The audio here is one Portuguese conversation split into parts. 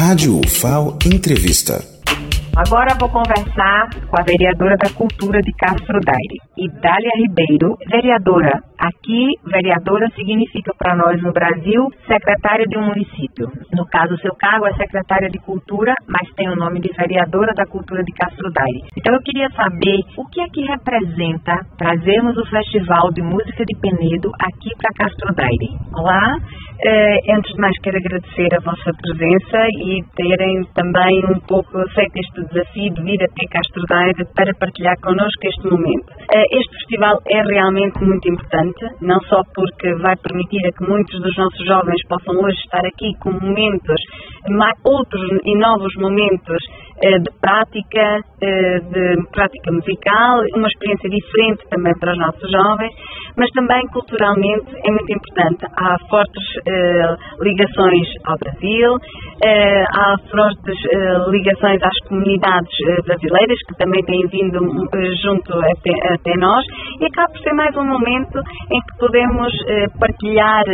Rádio UFAO Entrevista. Agora vou conversar com a vereadora da Cultura de Castro Daire, Idália Ribeiro. Vereadora, aqui vereadora significa para nós no Brasil secretária de um município. No caso, o seu cargo é secretária de Cultura, mas tem o nome de vereadora da Cultura de Castro Daire. Então eu queria saber o que é que representa trazermos o Festival de Música de Penedo aqui para Castro Daire. Olá, Uh, antes de mais, quero agradecer a vossa presença e terem também um pouco feito este desafio de vir até Castro Daire para partilhar connosco este momento. Uh, este festival é realmente muito importante, não só porque vai permitir a que muitos dos nossos jovens possam hoje estar aqui com momentos, outros e novos momentos de prática, de prática musical, uma experiência diferente também para os nossos jovens, mas também culturalmente é muito importante. Há fortes eh, ligações ao Brasil, eh, há fortes eh, ligações às comunidades brasileiras que também têm vindo junto até, até, nós e acaba por ser mais um momento em que podemos partilhar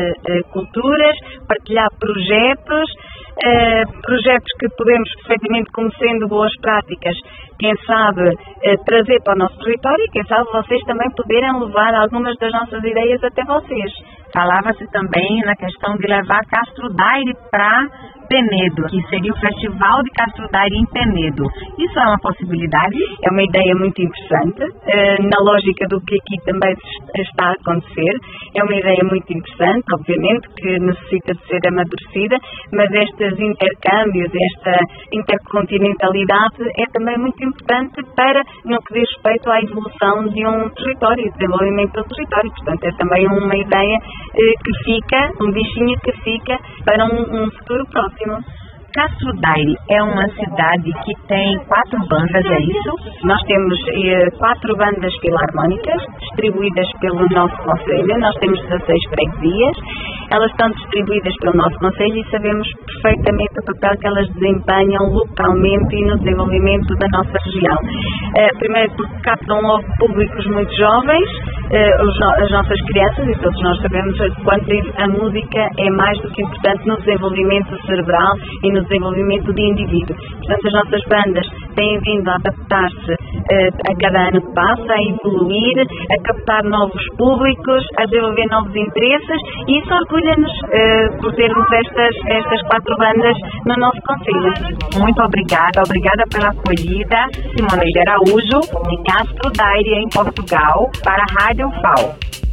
culturas, partilhar projetos, projetos que podemos perfeitamente, como sendo boas práticas, quem sabe trazer para o nosso território e quem sabe vocês também poderem levar algumas das nossas ideias até vocês. Falava-se também na questão de levar Castro Daire para Penedo, que seria o Festival de Castro Daire em Penedo. Isso é uma possibilidade? É uma ideia muito interessante, eh, na lógica do que aqui também está a acontecer. É uma ideia muito interessante, obviamente, que necessita de ser amadurecida, mas estes intercâmbios, esta intercontinentalidade é também muito importante para no que diz respeito à evolução de um território, desenvolvimento do território. Portanto, é também uma ideia eh, que fica, um bichinho que fica para um futuro próximo próximo. Castro Daire é uma cidade que tem quatro bandas, é isso? Nós temos eh, quatro bandas filarmónicas distribuídas pelo nosso conselho. Nós temos 16 freguesias. Elas estão distribuídas pelo nosso conselho e sabemos perfeitamente o papel que elas desempenham localmente e no desenvolvimento da nossa região. Eh, primeiro porque captam logo públicos muito jovens, eh, as nossas crianças, e todos nós sabemos quanto a música é mais do que importante no desenvolvimento cerebral e no desenvolvimento do indivíduo. Portanto, as nossas bandas têm vindo a adaptar-se uh, a cada ano que passa, a evoluir, a captar novos públicos, a desenvolver novos interesses e isso orgulha-nos uh, por termos estas, estas quatro bandas no nosso Conselho. Muito obrigada, obrigada pela acolhida. Simoneide Araújo, de Castro Daire, em Portugal, para a Rádio FAO.